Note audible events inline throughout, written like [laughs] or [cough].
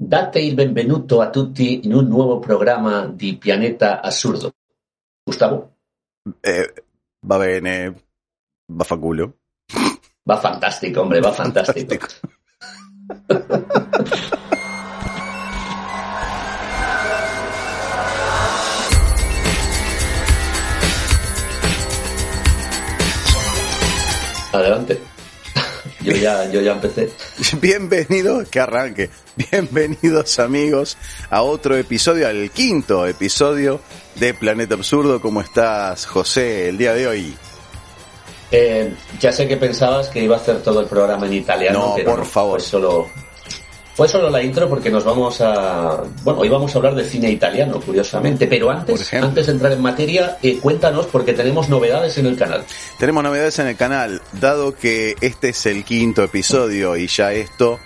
Date il benvenuto a tutti in un nuovo programma di Pianeta Assurdo. Gustavo? Eh, va bene, va fa culo. Va fantastico, hombre, va fantastico. Adelante. Yo ya, yo ya empecé. [laughs] Bienvenidos, que arranque. Bienvenidos amigos a otro episodio, al quinto episodio de Planeta Absurdo. ¿Cómo estás, José, el día de hoy? Eh, ya sé que pensabas que iba a hacer todo el programa en italiano. No, pero por favor. Solo, fue solo la intro porque nos vamos a... Bueno, hoy vamos a hablar de cine italiano, curiosamente. Pero antes, antes de entrar en materia, eh, cuéntanos porque tenemos novedades en el canal. Tenemos novedades en el canal, dado que este es el quinto episodio y ya esto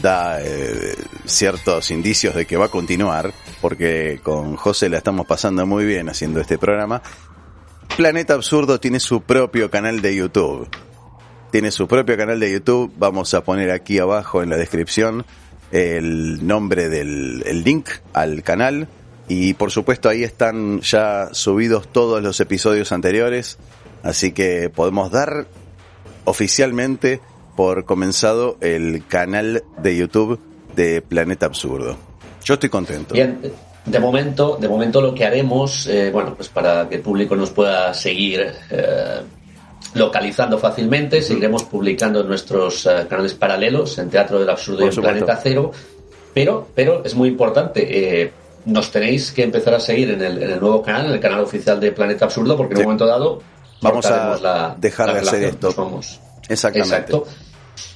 da eh, ciertos indicios de que va a continuar, porque con José la estamos pasando muy bien haciendo este programa. Planeta Absurdo tiene su propio canal de YouTube. Tiene su propio canal de YouTube. Vamos a poner aquí abajo en la descripción el nombre del el link al canal. Y por supuesto ahí están ya subidos todos los episodios anteriores. Así que podemos dar oficialmente por comenzado el canal de YouTube de Planeta Absurdo. Yo estoy contento. Bien, de momento, de momento lo que haremos, eh, bueno, pues para que el público nos pueda seguir eh, localizando fácilmente, seguiremos publicando en nuestros eh, canales paralelos, en Teatro del Absurdo y en. Planeta Cero, pero, pero es muy importante. eh, nos tenéis que empezar a seguir en el, en el nuevo canal, en el canal oficial de Planeta Absurdo, porque en un momento dado Vamos a la, dejar la de hacer esto. vamos. Exactamente. Exacto.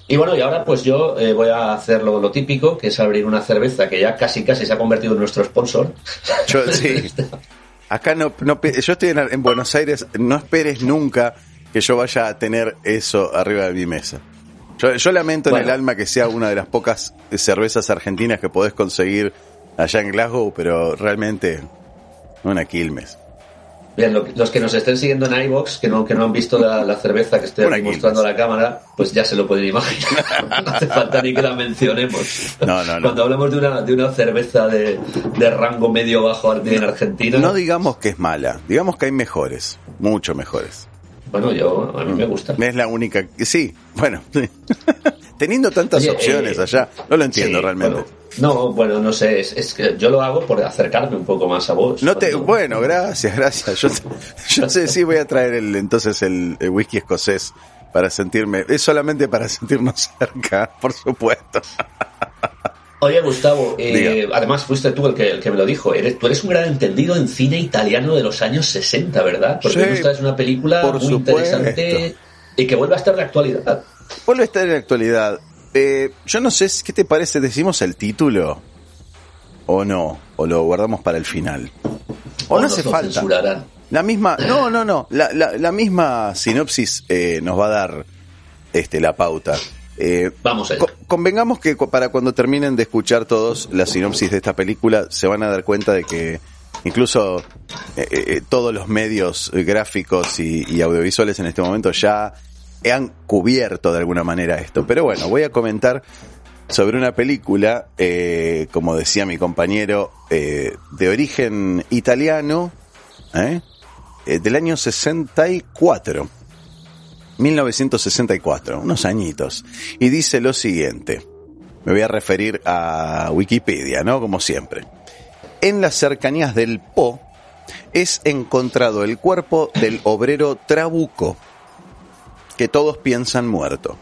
Y bueno, y ahora pues yo eh, voy a hacer lo, lo típico, que es abrir una cerveza que ya casi casi se ha convertido en nuestro sponsor. Yo, sí. [laughs] Acá no, no yo estoy en, en Buenos Aires, no esperes nunca que yo vaya a tener eso arriba de mi mesa. Yo, yo lamento en el alma que sea una de las pocas cervezas argentinas que podés conseguir allá en Glasgow, pero realmente una Quilmes. Bien, lo- los que nos estén siguiendo en iBox, que no, que no han visto la, la cerveza que estoy aquí mostrando a la cámara, pues ya se lo pueden imaginar. [laughs] no hace falta ni que la mencionemos. No, no, no. Cuando hablamos de una, de una cerveza de, de rango medio bajo en Argentina, No digamos que es mala, digamos que hay mejores, mucho mejores. Bueno, yo a mí me gusta. Es la única sí, bueno, [laughs] teniendo tantas Oye, opciones eh, allá, no lo entiendo Sí, realmente. bueno, no, bueno, no sé, es, es que yo lo hago por acercarme un poco más a vos. No te, Cuando- bueno, gracias, gracias. Yo, [laughs] yo sé, sí voy a traer el, entonces el, el whisky escocés para sentirme, es solamente para sentirnos [laughs] cerca, por supuesto. Oye, Gustavo, eh, además fuiste tú el que, el que me lo dijo. Eres, tú eres un gran entendido en cine italiano de los años 60, ¿verdad? Porque Sí, esta es una película muy supuesto. interesante y que vuelve a estar de actualidad. Vuelve a estar en la actualidad. Eh, yo no sé, ¿qué te parece? ¿Decimos el título? ¿O no? ¿O lo guardamos para el final? ¿O no hace falta? censurarán. La misma, [clears throat] no, no, no, la, la, la misma sinopsis eh, nos va a dar este, la pauta. Eh, Vamos allá. Co- convengamos que para cuando terminen de escuchar todos la sinopsis de esta película, se van a dar cuenta de que incluso eh, eh, todos los medios eh, gráficos y, y audiovisuales en este momento ya han cubierto de alguna manera esto. Pero bueno, voy a comentar sobre una película, eh, como decía mi compañero, eh, de origen italiano, ¿eh? Eh, del año 64. 1964, unos añitos. Y dice lo siguiente. Me voy a referir a Wikipedia, ¿no? Como siempre. En las cercanías del Po es encontrado el cuerpo del obrero Trabuco, que todos piensan muerto.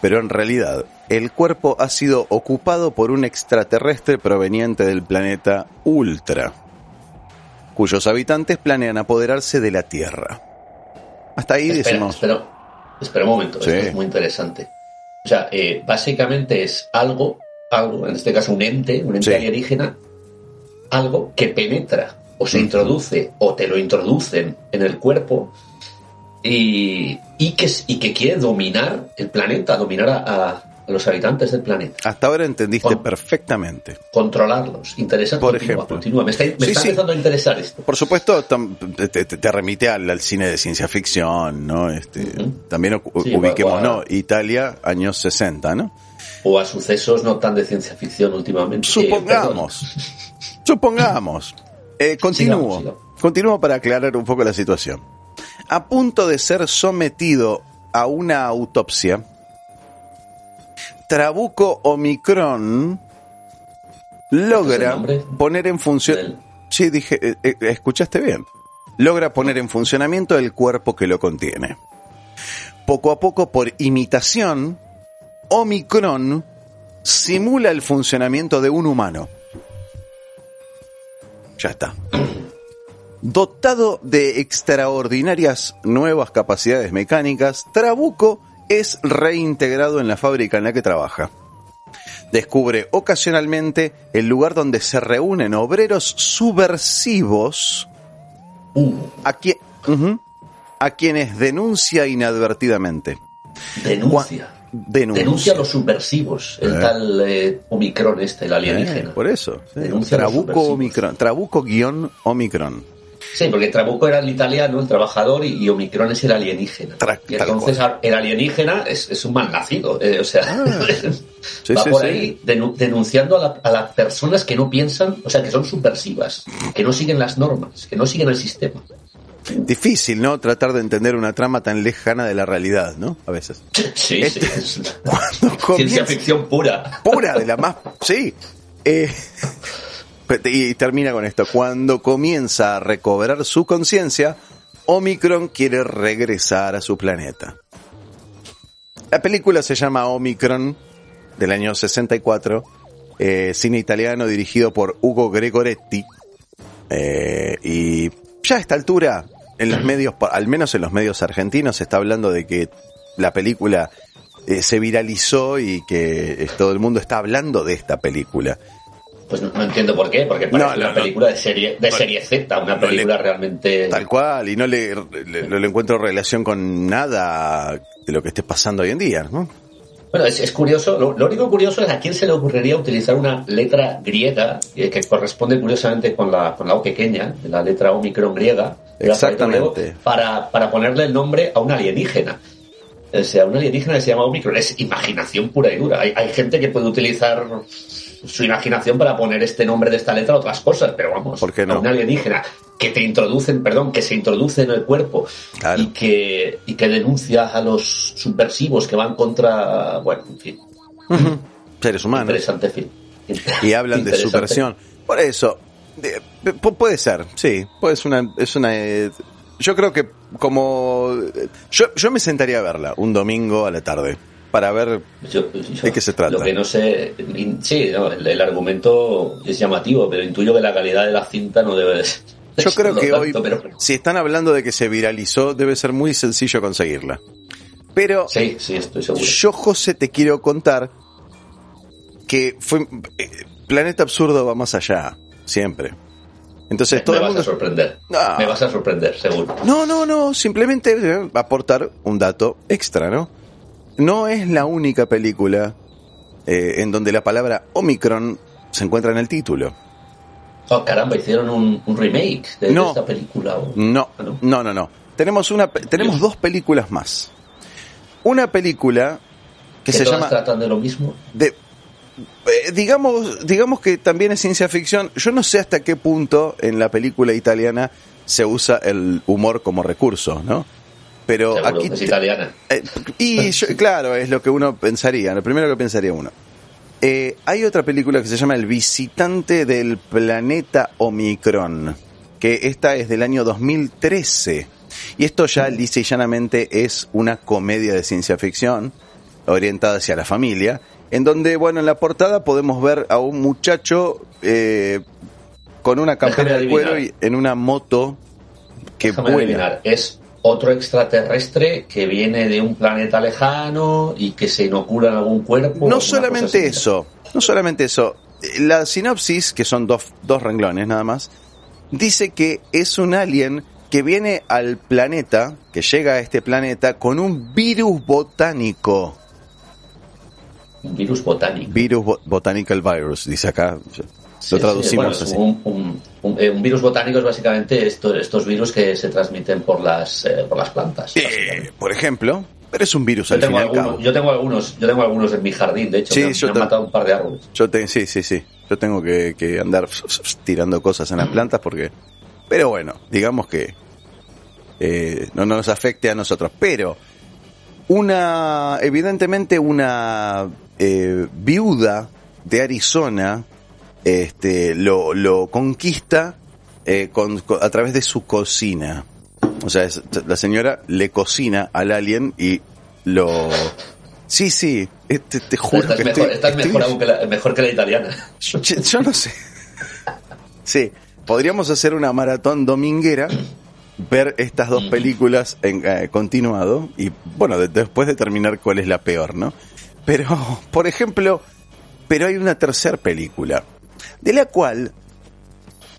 Pero en realidad, el cuerpo ha sido ocupado por un extraterrestre proveniente del planeta Ultra, cuyos habitantes planean apoderarse de la Tierra. Hasta ahí Espera, decimos... espera, espera un momento, Sí. esto es muy interesante. O sea, eh, básicamente es algo algo, en este caso un ente, un ente Sí. alienígena, algo que penetra o se introduce o te lo introducen en el cuerpo y, y, que, y que quiere dominar el planeta, dominar a, a- a los habitantes del planeta, Hasta ahora entendiste Con- perfectamente. controlarlos. Interesante. Por continúa, ejemplo. continúa. Me está, me Sí, está sí. empezando a interesar esto. Por supuesto, tam- te, te- te remite al, al cine de ciencia ficción, ¿no? Este. También Sí, ubiquemos, ¿no? Italia, años 60, ¿no? O a sucesos no tan de ciencia ficción últimamente. Eh, Supongamos. Supongamos. Eh, [laughs] continúo. Sigamos, sigamos. Continúo para aclarar un poco la situación. A punto de ser sometido a una autopsia, Trabuco Omicron logra poner en función... Sí, dije, eh, eh, escuchaste bien. Logra poner en funcionamiento el cuerpo que lo contiene. Poco a poco, por imitación, Omicron simula el funcionamiento de un humano. Ya está. Dotado de extraordinarias nuevas capacidades mecánicas, Trabuco es reintegrado en la fábrica en la que trabaja. Descubre ocasionalmente el lugar donde se reúnen obreros subversivos Uh, a, ujú, a quienes denuncia inadvertidamente. denuncia. Denuncia. Denuncia a los subversivos, el Eh. tal eh, Omicron este, el Eh, alienígena. por eso. sí. Trabuco. Omicron. Trabuco guion Omicron. Sí, porque Trabuco era el italiano, el trabajador, y, Omicron es el alienígena. Tra- y entonces el alienígena es, es un mal nacido. eh, o sea, Ah. [laughs] Sí, va sí, por sí. ahí denu- denunciando a, la- a las personas que no piensan, o sea, que son subversivas, que no siguen las normas, que no siguen el sistema. Difícil, ¿no? Tratar de entender una trama tan lejana de la realidad, ¿no? A veces. Sí, Este- sí. es [laughs] Cuando Ciencia ficción pura. pura, de la más... Sí. Eh, [laughs] y termina con esto. Cuando comienza a recobrar su conciencia, Omicron quiere regresar a su planeta. La película se llama Omicron, del año 64, eh, cine italiano dirigido por Ugo Gregoretti. Eh, y ya a esta altura, en los medios, al menos en los medios argentinos, se está hablando de que la película eh, se viralizó y que todo el mundo está hablando de esta película. Pues no, no entiendo por qué, porque parece No, no, una película de serie, de serie Z, una película le- realmente... Tal cual, y no le, le- no le encuentro relación con nada de lo que esté pasando hoy en día, ¿no? Bueno, es, es curioso, lo, lo único curioso es a quién se le ocurriría utilizar una letra griega eh, que corresponde curiosamente con la, con la O pequeña, la letra Omicron griega, Exactamente. para, para ponerle el nombre a un alienígena. O sea, un alienígena que se llama Omicron. Es imaginación pura y dura. Hay, hay gente que puede utilizar su imaginación para poner este nombre de esta letra a otras cosas, pero vamos, ¿Por qué no? a un alienígena que te introducen, perdón, que se introduce en el cuerpo Claro. y que y que denuncia a los subversivos que van contra, bueno, en fin, Seres humanos. interesante film. Y hablan de subversión. Por eso, de- pu- puede ser, sí, puede ser una, es una, eh, yo creo que como, yo, yo me sentaría a verla un domingo a la tarde para ver Yo- yo- ¿De qué se trata? Lo que no sé, sí, no, el, el argumento es llamativo, pero intuyo que la calidad de la cinta no debe de ser- Yo [laughs] creo que tanto, hoy, pero- si están hablando de que se viralizó, debe ser muy sencillo conseguirla. Pero sí, sí, estoy seguro. yo, José, te quiero contar que fue eh, Planeta Absurdo va más allá, siempre. Entonces me todo el vas mundo... a sorprender. Me vas a sorprender, seguro. No, no, no, simplemente eh, aportar un dato extra, ¿no? No es la única película eh, en donde la palabra Omicron se encuentra en el título. Oh, caramba, hicieron un, un remake de, esta película. o- No, Ah, ¿no? no, no, no. Tenemos una, tenemos dos películas más. Una película que, Que se todas llama tratan de lo mismo. de eh, digamos digamos que también es ciencia ficción. Yo no sé hasta qué punto en la película italiana se usa el humor como recurso, ¿no? Pero Seguro, aquí es italiana. Eh, y yo- [laughs] claro, es lo que uno pensaría, lo primero que pensaría uno. Eh, hay otra película que se llama El visitante del planeta Omicron, que esta es del año 2013. Y esto ya lisa y llanamente es una comedia de ciencia ficción orientada hacia la familia, en donde, bueno, en la portada podemos ver a un muchacho eh, con una campera de cuero y en una moto que Déjame vuela. adivinar, es otro extraterrestre que viene de un planeta lejano y que se inocula en algún cuerpo. No solamente eso, no solamente eso. La sinopsis, que son dos, dos renglones nada más, dice que es un alien que viene al planeta, que llega a este planeta con un virus botánico. Virus botánico. Virus bo- botanical virus, dice acá. Lo traducimos sí, así. bueno, un, un- un- eh, un virus botánico es básicamente esto- estos virus que se transmiten por las, eh, por las plantas. Eh, por ejemplo, pero es un virus Yo al tengo, algunos, cabo. yo tengo algunos, yo tengo algunos en mi jardín, de hecho, Sí, me, yo me han matado un par de árboles. Yo te, sí, sí, sí. Yo tengo que, que andar tirando cosas en las plantas porque. Pero bueno, digamos que eh, no nos afecte a nosotros. Pero una, evidentemente una eh, viuda de Arizona, este, lo, lo conquista eh, con- con- a través de su cocina. O sea, es- la señora le cocina al alien y lo. Sí, sí, eh, te, juro que mejor, estoy- esta es estoy- mejor, que la, mejor que la italiana. yo, yo no sé. Sí, podríamos hacer una maratón dominguera, ver estas dos películas en eh, continuado y, bueno, de- después determinar cuál es la peor, ¿no? Pero, por ejemplo, pero hay una tercera película, de la cual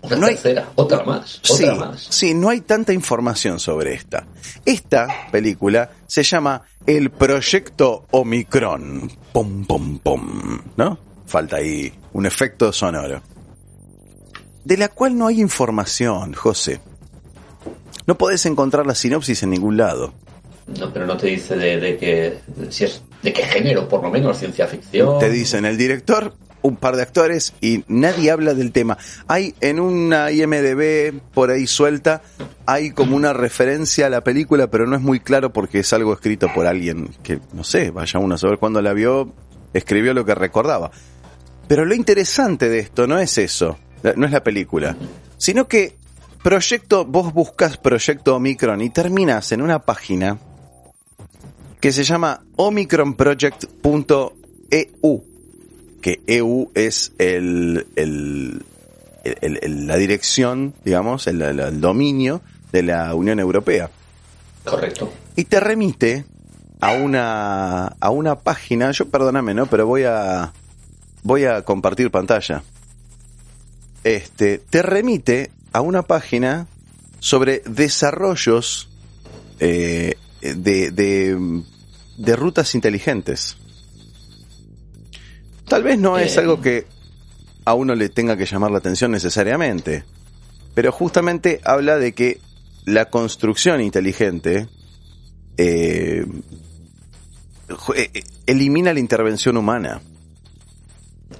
Una No hay- tercera, otra más, sí, otra más. sí, no hay tanta información sobre esta. Esta película se llama El Proyecto Omicron. Pom, pom, pom. ¿No? Falta ahí un efecto sonoro. De la cual no hay información, José. No podés encontrar la sinopsis en ningún lado. No, pero no te dice de, de qué, de si es, de qué género, por lo menos, ciencia ficción. Te dicen el director, un par de actores y nadie habla del tema. Hay en una IMDB por ahí suelta, hay como una referencia a la película, pero no es muy claro porque es algo escrito por alguien que, no sé, vaya uno a saber cuándo la vio, escribió lo que recordaba. Pero lo interesante de esto no es eso, no es la película, sino que proyecto, vos buscas proyecto Omicron y terminas en una página que se llama omicronproject.eu, que EU es el, el- el- el- la dirección, digamos, el dominio de la Unión Europea. Correcto. Y te remite a una, a una página, yo perdóname, ¿no? Pero voy a, voy a compartir pantalla. Este, te remite a una página sobre desarrollos eh, de, de, de rutas inteligentes. Tal vez no es Eh. algo que a uno le tenga que llamar la atención necesariamente, pero justamente habla de que la construcción inteligente eh, eh, elimina la intervención humana.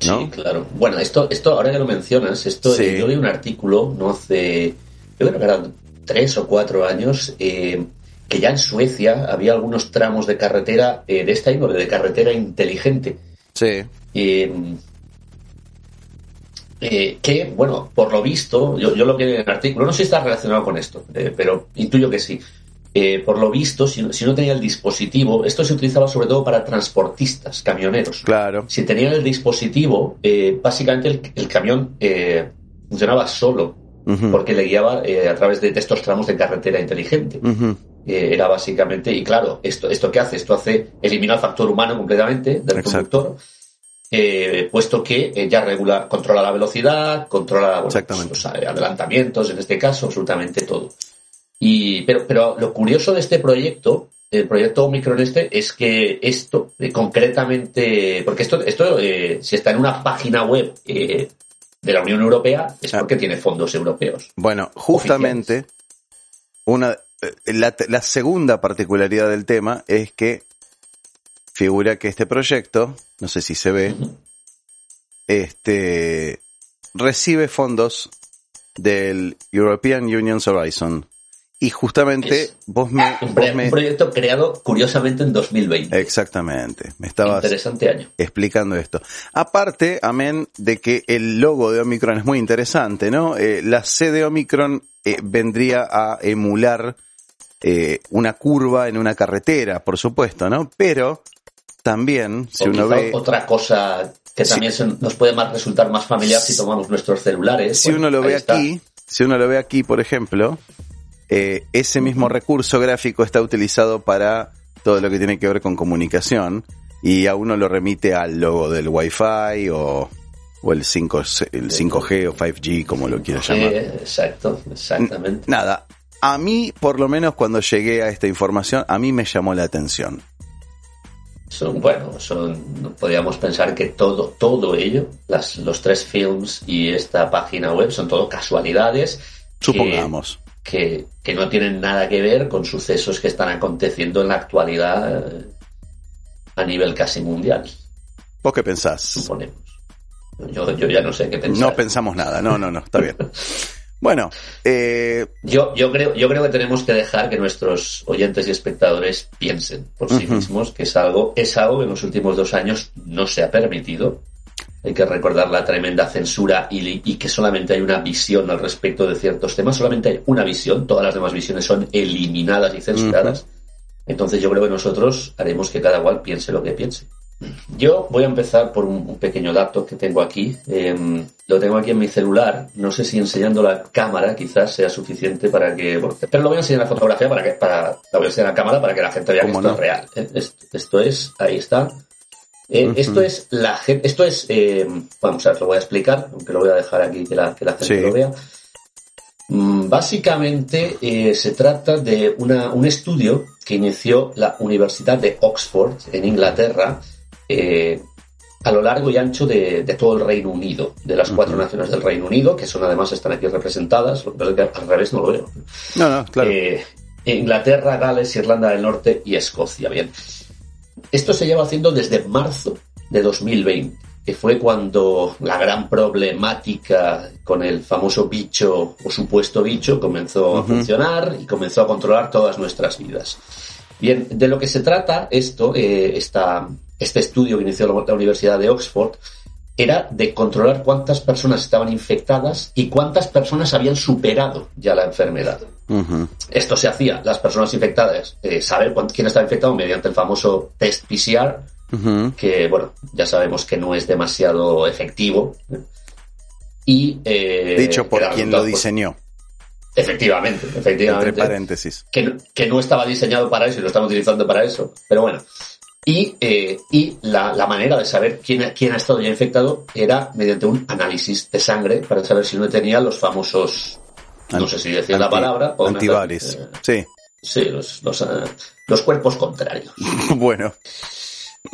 ¿No? Sí, claro. Bueno, esto, esto ahora que lo mencionas, esto Sí. eh, yo leí un artículo no hace, yo creo que eran tres o cuatro años, eh, que ya en Suecia había algunos tramos de carretera eh, de esta índole, de carretera inteligente. Sí. Eh, eh, que, bueno, por lo visto, yo, yo lo que en el artículo, no sé si está relacionado con esto, eh, pero intuyo que sí. Eh, por lo visto, si, si no tenía el dispositivo, esto se utilizaba sobre todo para transportistas, camioneros. Claro. Si tenían el dispositivo, eh, básicamente el, el camión eh, funcionaba solo, porque le guiaba a través de, de estos tramos de carretera inteligente. Era básicamente, y claro, esto, ¿esto qué hace? Esto hace, elimina el factor humano completamente del Exacto. conductor, eh, puesto que eh, ya regula, controla la velocidad, controla bueno, pues, los adelantamientos, en este caso, absolutamente todo. Y, pero, pero lo curioso de este proyecto, el proyecto Omicron este, es que esto, eh, concretamente, porque esto, esto eh, si está en una página web eh, de la Unión Europea, es Ah. porque tiene fondos europeos. Bueno, justamente, una, eh, la, la segunda particularidad del tema es que figura que este proyecto, no sé si se ve, este recibe fondos del European Union's Horizon. Y justamente Es vos me, Un, vos pre- me- un proyecto creado curiosamente en 2020. exactamente, me estabas Interesante año. explicando esto. Aparte, amén, de que el logo de Omicron es muy interesante, ¿no? Eh, la C de Omicron eh, vendría a emular eh, una curva en una carretera, por supuesto, ¿no? Pero también, si O uno ve, Otra cosa que Sí. también se- nos puede más resultar más familiar si tomamos nuestros celulares. si Bueno, uno lo ve está. aquí, si uno lo ve aquí, por ejemplo, eh, ese mismo recurso gráfico está utilizado para todo lo que tiene que ver con comunicación y a uno lo remite al logo del Wi-Fi o, o el, 5, el 5G o 5G, como lo quieras llamar. exacto, exactamente. Nada, a mí, por lo menos cuando llegué a esta información, a mí me llamó la atención. Son, bueno, son, podríamos pensar que todo, todo ello, las, los tres films y esta página web son todo casualidades. Supongamos. Que, que, no tienen nada que ver con sucesos que están aconteciendo en la actualidad eh, a nivel casi mundial. ¿Vos qué pensás? Suponemos. Yo, yo ya no sé qué pensar. No pensamos nada, no, no, no, está bien. [laughs] Bueno, eh... yo, yo, creo, yo creo que tenemos que dejar que nuestros oyentes y espectadores piensen por sí mismos, que es algo, es algo que en los últimos dos años no se ha permitido. Hay que recordar la tremenda censura y, y, que solamente hay una visión al respecto de ciertos temas, solamente hay una visión, todas las demás visiones son eliminadas y censuradas. Entonces yo creo que nosotros haremos que cada cual piense lo que piense. Yo voy a empezar por un, pequeño dato que tengo aquí. Em, lo tengo aquí en mi celular. No sé si enseñando la cámara quizás sea suficiente para que. pero lo voy a enseñar en la fotografía para que. Para, la voy a enseñar en la cámara para que la gente vea que esto es real. ¿eh? Esto, es. Ahí está. Eh, esto es la Esto es. Em, vamos a ver, lo voy a explicar, aunque lo voy a dejar aquí que la, que la gente lo vea. Mm, básicamente eh, se trata de una, un estudio que inició la Universidad de Oxford en Inglaterra eh, a lo largo y ancho de, todo el Reino Unido, de las cuatro naciones del Reino Unido, que son además están aquí representadas, lo que al revés no lo veo. No, no, claro. Eh, Inglaterra, Gales, Irlanda del Norte y Escocia. Bien. Esto se lleva haciendo desde marzo de 2020, que fue cuando la gran problemática con el famoso bicho o supuesto bicho comenzó a funcionar y comenzó a controlar todas nuestras vidas. Bien, de lo que se trata esto, eh, esta, este estudio que inició la Universidad de Oxford, era de controlar cuántas personas estaban infectadas y cuántas personas habían superado ya la enfermedad. Esto se hacía, las personas infectadas, eh, saber quién estaba infectado mediante el famoso test PCR, que, bueno, ya sabemos que no es demasiado efectivo. Y, eh, Dicho por quien lo diseñó. Efectivamente, efectivamente. Entre paréntesis. Que, que, no estaba diseñado para eso y lo estamos utilizando para eso. Pero bueno, y, eh, y la, la, manera de saber quién, quién ha estado ya infectado era mediante un análisis de sangre para saber si uno tenía los famosos, no sé si decía la palabra. O antibodies, eh, sí. Sí, los, los, uh, los cuerpos contrarios. [laughs] bueno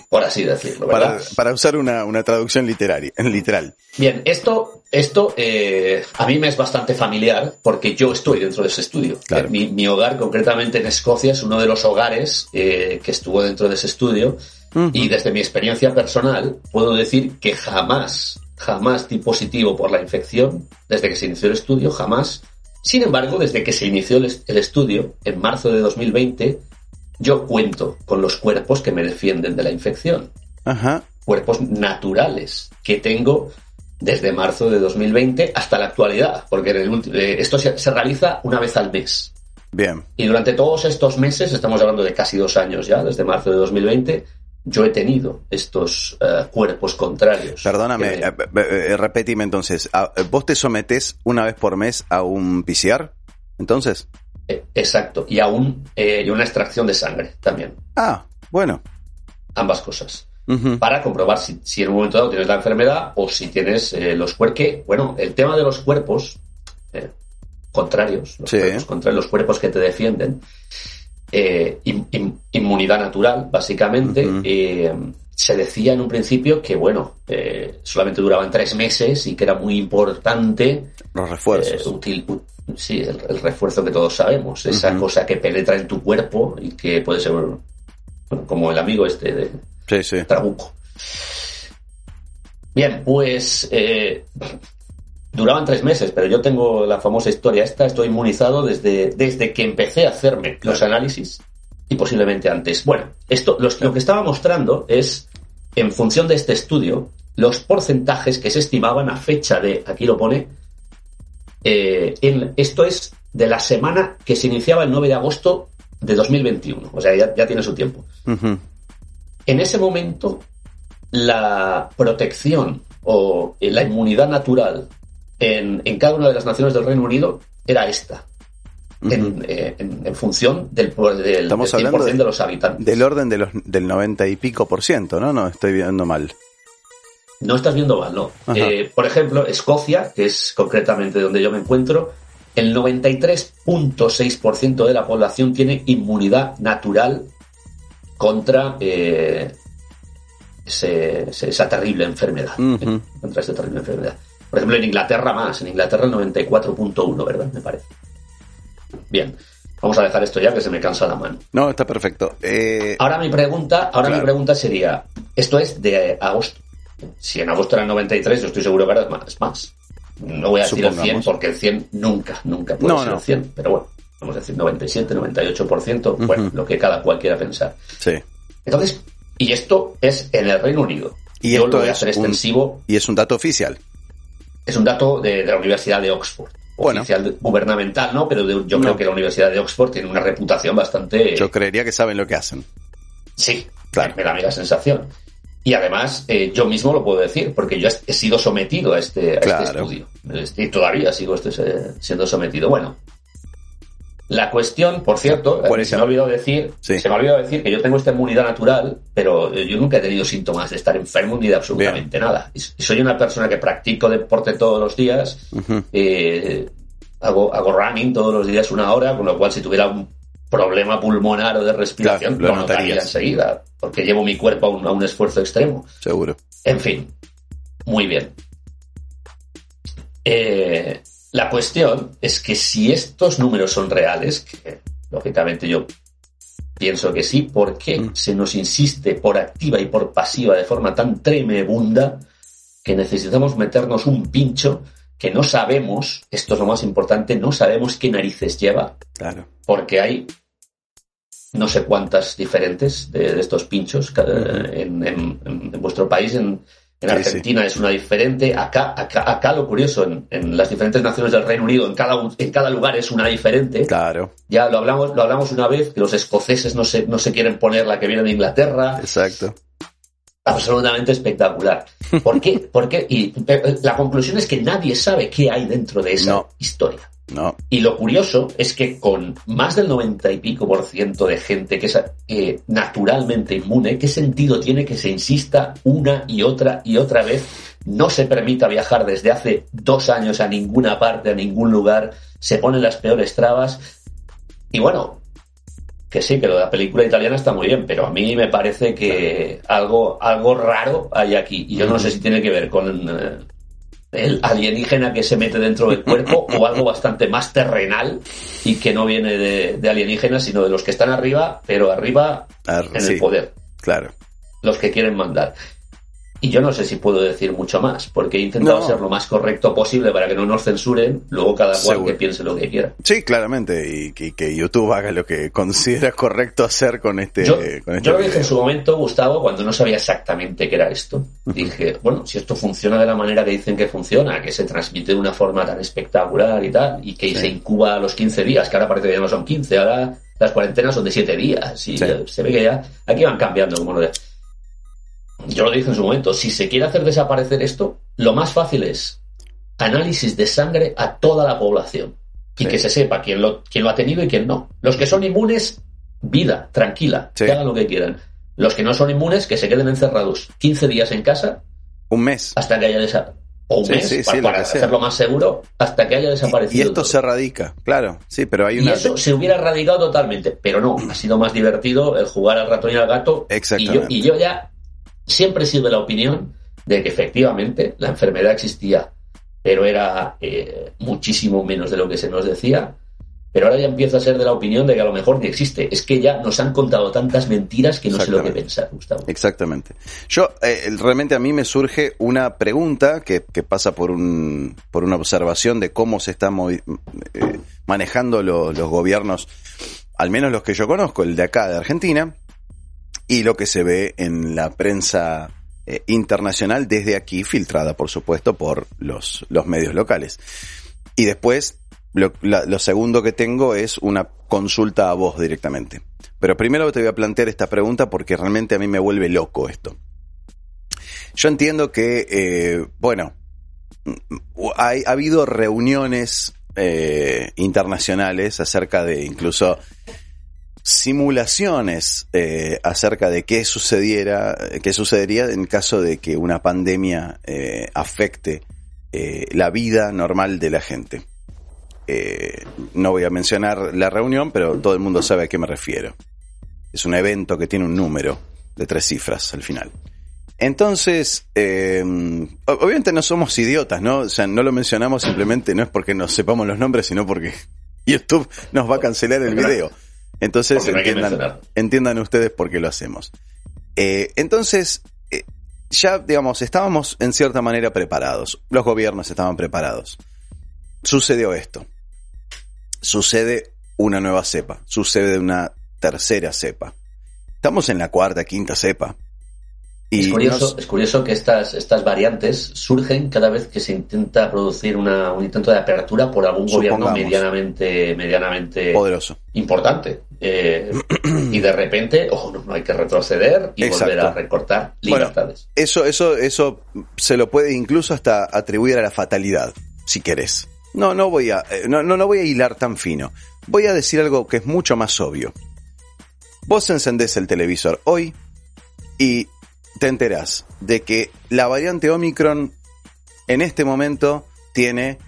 por así decirlo. ¿verdad? Para, usar una, una, traducción literaria, literal. Bien, esto, esto eh, a mí me es bastante familiar porque yo estoy dentro de ese estudio. Mi, mi, hogar, concretamente en Escocia, es uno de los hogares eh, que estuvo dentro de ese estudio. Y desde mi experiencia personal, puedo decir que jamás, jamás di positivo por la infección desde que se inició el estudio, jamás. Sin embargo, desde que se inició el, el estudio, en marzo de 2020, yo cuento con los cuerpos que me defienden de la infección. Ajá. Cuerpos naturales que tengo desde marzo de 2020 hasta la actualidad, porque eh, esto se, realiza una vez al mes. Bien. Y durante todos estos meses, estamos hablando de casi dos años ya, desde marzo de 2020, yo he tenido estos eh, cuerpos contrarios. Perdóname, eh, repetime entonces, ah, ¿vos te sometes una vez por mes a un PCR? Entonces. Eh, exacto, y aún eh, y una extracción de sangre también. Ah, bueno. Ambas cosas. Para comprobar si, en un momento dado tienes la enfermedad o si tienes eh, los cuerpos. Bueno, el tema de los cuerpos contrarios, los, cuerpos los cuerpos que te defienden, inmunidad natural, básicamente. se decía en un principio que, bueno, solamente duraban tres meses y que era muy importante. Los refuerzos. Sí, el, refuerzo que todos sabemos, esa cosa que penetra en tu cuerpo y que puede ser como el amigo este de Trabuco. Bien, pues eh, duraban tres meses, pero yo tengo la famosa historia esta, estoy inmunizado desde, desde que empecé a hacerme los análisis y posiblemente antes. Bueno, esto lo que estaba mostrando es, en función de este estudio, los porcentajes que se estimaban a fecha de, aquí lo pone, eh, esto es de la semana que se iniciaba el 9 de agosto de 2021, o sea, ya, tiene su tiempo. En ese momento, la protección o la inmunidad natural en, cada una de las naciones del Reino Unido era esta. en, eh, en- en función del, del, del Estamos 100% hablando de, de- los habitantes. Del orden de los, del 90 y pico por ciento, ¿no? No, estoy viendo mal. No estás viendo mal, no. Eh, por ejemplo, Escocia, que es concretamente donde yo me encuentro, el 93.6% de la población tiene inmunidad natural contra eh, ese- esa terrible enfermedad. Eh, contra esa terrible enfermedad. Por ejemplo, en Inglaterra más, en Inglaterra el 94.1, ¿verdad? Me parece. Bien, vamos a dejar esto ya que se me cansa la mano. No, está perfecto. Eh, Ahora mi pregunta, ahora Claro. mi pregunta sería, esto es de agosto. Si en agosto era el 93, yo estoy seguro que ahora es más. es más. No voy a decir el 100 Supongamos. porque el 100 nunca, nunca puede No, ser no. el 100, pero bueno, vamos a decir 97, 98%, bueno, lo que cada cual quiera pensar. sí. Entonces, y esto es en el Reino Unido. Y yo esto lo voy a es hacer un- extensivo, Y es un dato oficial. es un dato de, de la Universidad de Oxford. Bueno. Oficial gubernamental, ¿no? Pero de- yo No. creo que la Universidad de Oxford tiene una reputación bastante... Yo creería que saben lo que hacen. Sí, Claro. me da la sensación. Y además, eh, yo mismo lo puedo decir, porque yo he sido sometido a este, a Claro. este estudio. Y todavía sigo este- siendo sometido. Bueno, la cuestión, por cierto, eh, se me olvidado decir, Sí. se me ha olvidado decir que yo tengo esta inmunidad natural, pero eh, yo nunca he tenido síntomas de estar enfermo ni de absolutamente nada. Y soy una persona que practico deporte todos los días, eh, hago, hago running todos los días una hora, con lo cual si tuviera un problema pulmonar o de respiración, Claro, lo notaría notarías. enseguida, porque llevo mi cuerpo a un, a un esfuerzo extremo. Seguro. En fin, muy bien. Eh, la cuestión es que si estos números son reales, que lógicamente yo pienso que sí, ¿por qué Mm. se nos insiste por activa y por pasiva de forma tan tremebunda que necesitamos meternos un pincho que no sabemos, esto es lo más importante, no sabemos qué narices lleva, Claro. porque hay no sé cuántas diferentes de, de estos pinchos en, en- vuestro país. En, en Sí, Argentina es una diferente. Acá, acá, acá lo curioso, en, en las diferentes naciones del Reino Unido, en cada, en cada lugar es una diferente. Claro. Ya lo hablamos, lo hablamos una vez, que los escoceses no se, no se quieren poner la que viene de Inglaterra. Exacto. Absolutamente espectacular. [laughs] ¿Por qué? ¿Por qué? Y eh, la conclusión es que nadie sabe qué hay dentro de esa No. historia. No. Y lo curioso es que con más del 90 y pico por ciento de gente que es eh, naturalmente inmune, ¿qué sentido tiene que se insista una y otra y otra vez? No se permita viajar desde hace dos años a ninguna parte, a ningún lugar, se ponen las peores trabas. Y bueno, que sí, que lo de la película italiana está muy bien, pero a mí me parece que algo, algo raro hay aquí. Y yo no sé si tiene que ver con eh, el alienígena que se mete dentro del cuerpo o algo bastante más terrenal y que no viene de, de alienígenas, sino de los que están arriba, pero arriba Ar- en sí, el poder, claro. los que quieren mandar. Y yo no sé si puedo decir mucho más, porque he intentado No. ser lo más correcto posible para que no nos censuren, luego cada cual Seguro. que piense lo que quiera. Sí, claramente. Y que, que YouTube haga lo que considera correcto hacer con este. Yo, con este yo lo dije en su momento, Gustavo, cuando no sabía exactamente qué era esto. Dije, bueno, si esto funciona de la manera que dicen que funciona, que se transmite de una forma tan espectacular y tal, y que Sí. se incuba a los 15 días, que ahora parece que ya no son 15, ahora las cuarentenas son de 7 días, y Sí. se ve que ya aquí van cambiando como lo de... Yo lo dije en su momento, si se quiere hacer desaparecer esto, lo más fácil es análisis de sangre a toda la población y Sí. que se sepa quién lo, quién lo ha tenido y quién no. Los que son inmunes, vida, tranquila, Sí. que hagan lo que quieran. Los que no son inmunes, que se queden encerrados 15 días en casa Un mes. hasta que haya desaparecido. O un Sí, mes, para, hacerlo más seguro, hasta que haya Y, desaparecido. y esto todo. se radica, claro. Sí, pero hay Y una. eso se hubiera erradicado totalmente, pero no, ha sido más divertido el jugar al ratón y al gato. Y yo, Exactamente. y yo ya siempre he sido de la opinión de que efectivamente la enfermedad existía, pero era eh, muchísimo menos de lo que se nos decía. Pero ahora ya empiezo a ser de la opinión de que a lo mejor ni existe. Es que ya nos han contado tantas mentiras que no sé lo que pensar, Gustavo. Exactamente. Yo, eh, realmente a mí me surge una pregunta que, que pasa por, un, por una observación de cómo se están eh, manejando lo- los gobiernos, al menos los que yo conozco, el de acá de Argentina, y lo que se ve en la prensa eh, internacional desde aquí, filtrada por supuesto por los, los medios locales. Y después, lo, segundo que tengo es una consulta a vos directamente. Pero primero te voy a plantear esta pregunta porque realmente a mí me vuelve loco esto. Yo entiendo que, eh, bueno, hay, ha habido reuniones eh, internacionales acerca de incluso simulaciones eh, acerca de qué sucediera, qué sucedería en caso de que una pandemia eh, afecte eh, la vida normal de la gente. Eh, no voy a mencionar la reunión, pero todo el mundo sabe a qué me refiero. Es un evento que tiene un número de tres cifras al final. Entonces, eh, obviamente no somos idiotas, ¿no? O sea, no lo mencionamos simplemente, no es porque nos sepamos los nombres, sino porque [laughs] YouTube nos va a cancelar el video. Entonces, entiendan ustedes por qué lo hacemos. Eh, entonces, eh, ya, digamos, estábamos en cierta manera preparados. Los gobiernos estaban preparados. Sucedió esto. Sucede una nueva cepa. Sucede una tercera cepa. Estamos en la cuarta, quinta cepa. Es, curioso, nos- es curioso que estas, estas variantes surgen cada vez que se intenta producir una, un intento de apertura por algún gobierno medianamente, medianamente poderoso. importante. Eh, y de repente, ojo, no, no hay que retroceder y Exacto. volver a recortar Bueno, libertades. Eso, eso, eso se lo puede incluso hasta atribuir a la fatalidad, si querés. No, no voy a, eh, no, no, no voy a hilar tan fino. Voy a decir algo que es mucho más obvio. Vos encendés el televisor hoy y te enterás de que la variante Omicron en este momento tiene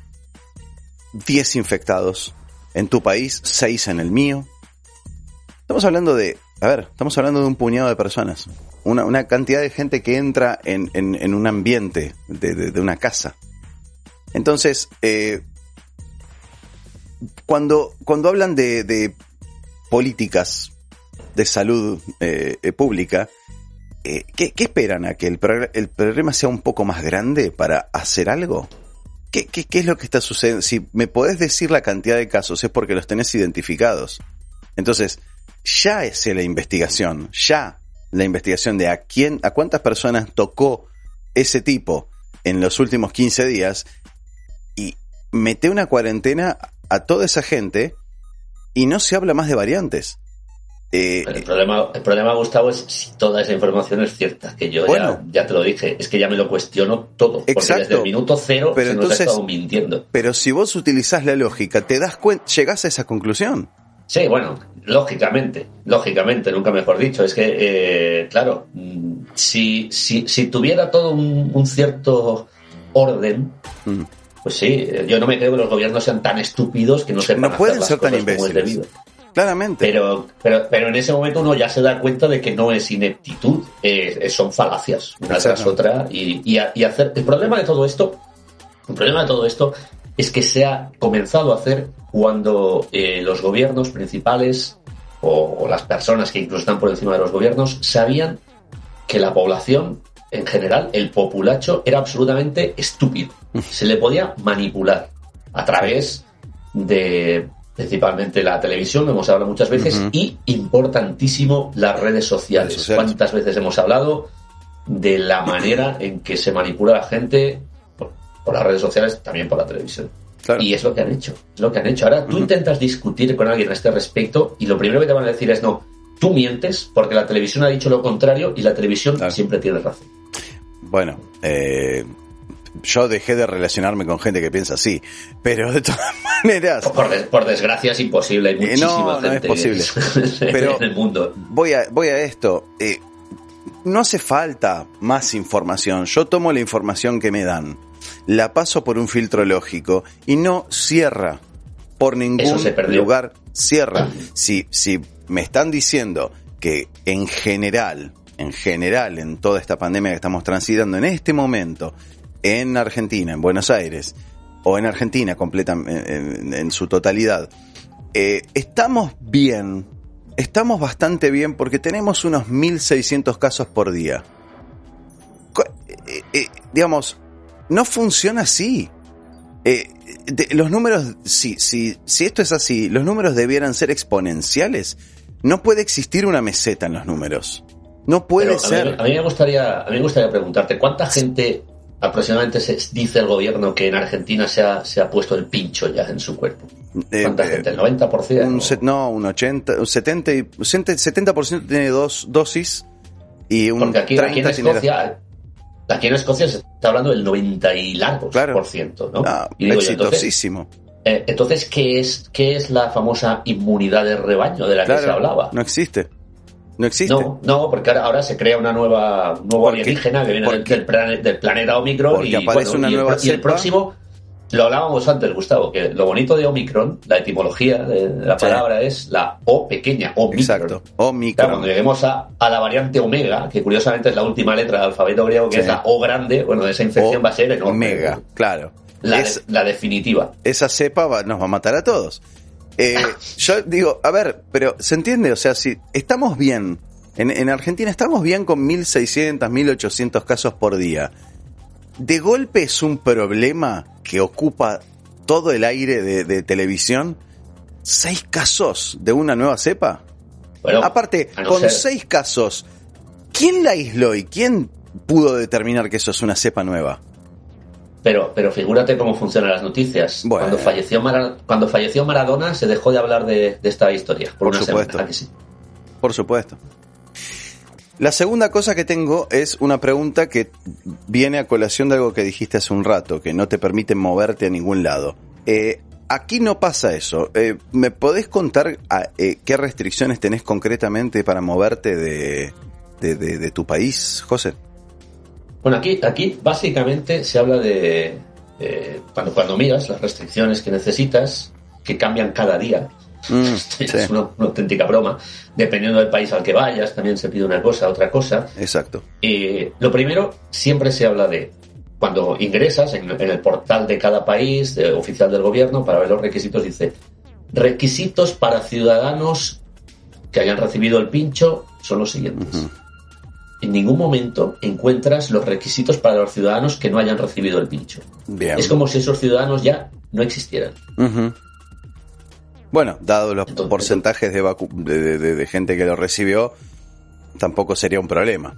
10 infectados en tu país, 6 en el mío. Estamos hablando de, a ver, estamos hablando de un puñado de personas. Una, una cantidad de gente que entra en, en- un ambiente de, de- de una casa. Entonces, eh, cuando, cuando hablan de, de políticas de salud eh, eh, pública, eh, ¿qué, esperan? ¿A que el, el problema sea un poco más grande para hacer algo? ¿Qué, qué, qué es lo que está sucediendo? Si me podés decir la cantidad de casos es porque los tenés identificados. Entonces, ya es la investigación, ya la investigación de a quién, a cuántas personas tocó ese tipo en los últimos 15 días y mete una cuarentena a toda esa gente y no se habla más de variantes. Eh, El problema, el problema, Gustavo, es si toda esa información es cierta. Que yo Bueno. ya, ya te lo dije, es que ya me lo cuestiono todo. Porque Exacto. desde el minuto cero Pero se nos entonces- ha estado mintiendo. pero si vos utilizás la lógica, te das cuenta, llegás a esa conclusión. Sí, bueno, lógicamente, lógicamente, nunca mejor dicho. Es que, eh, claro, mm, si, si, si tuviera todo un, un cierto orden, Mm. pues sí, yo no me creo que los gobiernos sean tan estúpidos que no sepan No hacer pueden las ser tan cosas como es imbéciles. Claramente. Pero, pero, pero en ese momento uno ya se da cuenta de que no es ineptitud, eh, son falacias, una tras otra. Y, y, a- y hacer. El problema de todo esto, el problema de todo esto es que se ha comenzado a hacer cuando eh, los gobiernos principales o, o las personas que incluso están por encima de los gobiernos sabían que la población en general, el populacho, era absolutamente estúpido. Se le podía manipular a través de principalmente la televisión, lo hemos hablado muchas veces, y importantísimo las redes sociales. Redes sociales. ¿Cuántas veces hemos hablado de la manera en que se manipula la gente por, por las redes sociales, también por la televisión? Claro. Y es lo que han hecho, es lo que han hecho. Ahora tú intentas discutir con alguien a este respecto y lo primero que te van a decir es no, tú mientes porque la televisión ha dicho lo contrario y la televisión Claro. siempre tiene razón. Bueno, eh, yo dejé de relacionarme con gente que piensa así, pero de todas [laughs] maneras, Por, des- por desgracia es imposible, hay Eh, muchísima no, no es posible. [laughs] en Pero- el mundo. voy a, voy a esto. Eh, no hace falta más información. Yo tomo la información que me dan, la paso por un filtro lógico y no cierra por ningún lugar. Cierra. Si, si me están diciendo que en general, en general, en toda esta pandemia que estamos transitando en este momento, en Argentina, en Buenos Aires, o en Argentina completa, en, en- en su totalidad, eh, estamos bien, estamos bastante bien porque tenemos unos 1.600 casos por día. Eh, eh, digamos, no funciona así. De- los números, si, si, si esto es así, los números debieran ser exponenciales. No puede existir una meseta en los números. No puede Pero a, ser. mí, a mí me gustaría, a mí me gustaría preguntarte, ¿cuánta gente aproximadamente se dice el gobierno que en Argentina se ha, se ha puesto el pincho ya en su cuerpo? Eh, ¿Cuánta eh, gente? ¿El 90%? Un no, un 80, un 70, y- 70% tiene dos dosis y un Porque aquí, 30 aquí en Escocia, aquí en Escocia se está hablando del 90 y largos Claro. por ciento, ¿no? Ah, y digo yo, entonces, exitosísimo. Eh, entonces, ¿qué es, ¿qué es la famosa inmunidad de rebaño de la que se hablaba? No existe. No existe. No, no, porque ahora, ahora se crea una nueva nuevo alienígena que viene del, del, del, planeta Omicron y, aparece una y, nueva el, y el próximo lo hablábamos antes, Gustavo, que lo bonito de Omicron, la etimología de la palabra sí. es la O pequeña, Omicron. Exacto, Omicron. Claro, cuando lleguemos a, a, la variante Omega, que curiosamente es la última letra del alfabeto griego, que sí. es la O grande, bueno, esa infección o va a ser enorme. Omega, claro. La, es, de, la definitiva. Esa cepa va, nos va a matar a todos. Eh, yo digo, a ver, pero ¿se entiende? O sea, si estamos bien, en, en Argentina estamos bien con 1.600, 1.800 casos por día. ¿De golpe es un problema que ocupa todo el aire de, de televisión? ¿Seis casos de una nueva cepa? Bueno, Aparte, no con ser... seis casos, ¿quién la aisló y quién pudo determinar que eso es una cepa nueva? Pero, pero figúrate cómo funcionan las noticias. Bueno. Cuando, falleció Mar cuando falleció Maradona se dejó de hablar de, de esta historia. Por, por supuesto. Semana, sí? Por supuesto. La segunda cosa que tengo es una pregunta que viene a colación de algo que dijiste hace un rato, que no te permite moverte a ningún lado. Eh, aquí no pasa eso. Eh, ¿Me podés contar a, eh, qué restricciones tenés concretamente para moverte de, de, de, de, tu país, José? Bueno, aquí, aquí básicamente se habla de cuando, cuando miras las restricciones que necesitas, que cambian cada día. Mm, [laughs] es sí. una, una, auténtica broma. Dependiendo del país al que vayas, también se pide una cosa, otra cosa. Exacto. Eh, lo primero, siempre se habla de cuando ingresas en, en el portal de cada país de, oficial del gobierno para ver los requisitos, dice requisitos para ciudadanos que hayan recibido el pincho son los siguientes. Uh -huh. En ningún momento encuentras los requisitos para los ciudadanos que no hayan recibido el pincho. Bien. Es como si esos ciudadanos ya no existieran. Uh -huh. Bueno, dado los Entonces, porcentajes de, de, de, de, gente que lo recibió, tampoco sería un problema.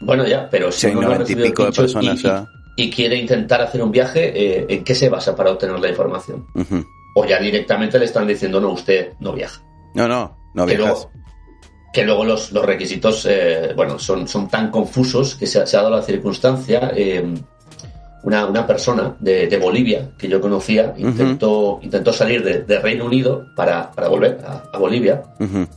Bueno, ya, pero si, si hay uno 90 y pico de personas y, ya. Y, quiere intentar hacer un viaje, eh, ¿en qué se basa para obtener la información? Uh -huh. O ya directamente le están diciendo, no, usted no viaja. No, no, no que luego, que luego los, los requisitos, eh, bueno, son, son tan confusos que se, se ha dado la circunstancia. Eh, una, una persona de, de, Bolivia que yo conocía intentó, uh -huh. intentó salir de, de, Reino Unido para, para volver a, a Bolivia. Uh -huh.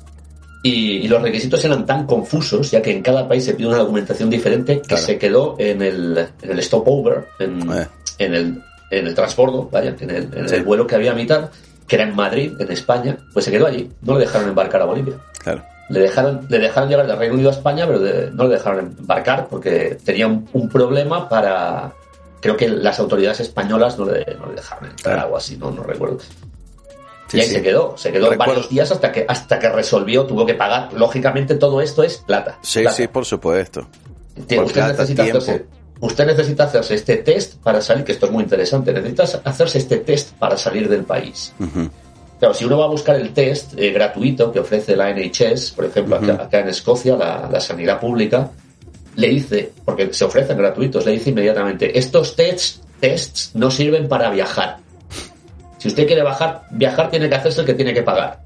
y, y, los requisitos eran tan confusos, ya que en cada país se pide una documentación diferente, que claro. se quedó en el, en el stopover, en, eh. en, el, en el transbordo, vaya, en, el, en sí. el vuelo que había a mitad, que era en Madrid, en España, pues se quedó allí. No le dejaron embarcar a Bolivia. Claro. Le dejaron, le dejaron llegar del Reino Unido a España, pero de, no le dejaron embarcar porque tenía un, un problema para creo que las autoridades españolas no le, no le dejaron entrar claro. algo así, no, no recuerdo. Sí, y ahí sí. se quedó, se quedó recuerdo. varios días hasta que, hasta que resolvió, tuvo que pagar. Lógicamente todo esto es plata. Sí, plata. sí, por supuesto. Por usted, plata, necesita hacerse, usted necesita hacerse este test para salir, que esto es muy interesante, necesita hacerse este test para salir del país. Uh -huh. Claro, si uno va a buscar el test eh, gratuito que ofrece la NHS, por ejemplo, uh -huh. acá, acá, en Escocia, la, la sanidad pública, le dice, porque se ofrecen gratuitos, le dice inmediatamente, estos tests, tests no sirven para viajar. Si usted quiere bajar, viajar tiene que hacerse el que tiene que pagar.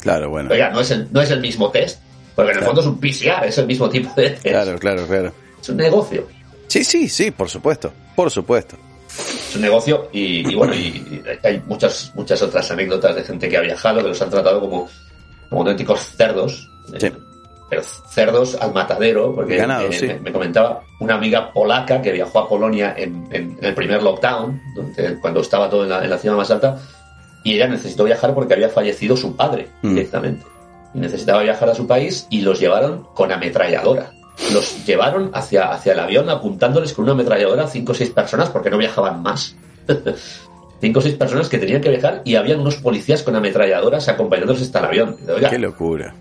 Claro, bueno. Oiga, no es el, no es el mismo test, porque en el fondo es un PCR, es el mismo tipo de test. Claro, claro, claro. Es un negocio. Sí, sí, sí, por supuesto, por supuesto. Es un negocio y, y bueno, y, y, hay muchas, muchas otras anécdotas de gente que ha viajado, que los han tratado como, como auténticos cerdos. Sí. Eh, pero cerdos al matadero, porque Ganado, eh, sí. me, me, comentaba una amiga polaca que viajó a Polonia en, en, en el primer lockdown, donde, cuando estaba todo en la, en la, ciudad más alta, y ella necesitó viajar porque había fallecido su padre mm. directamente. Y necesitaba viajar a su país y los llevaron con ametralladora. Los llevaron hacia, hacia el avión apuntándoles con una ametralladora a cinco o seis personas porque no viajaban más. [laughs] cinco o seis personas que tenían que viajar y habían unos policías con ametralladoras acompañándolos hasta el avión. Oiga, Qué locura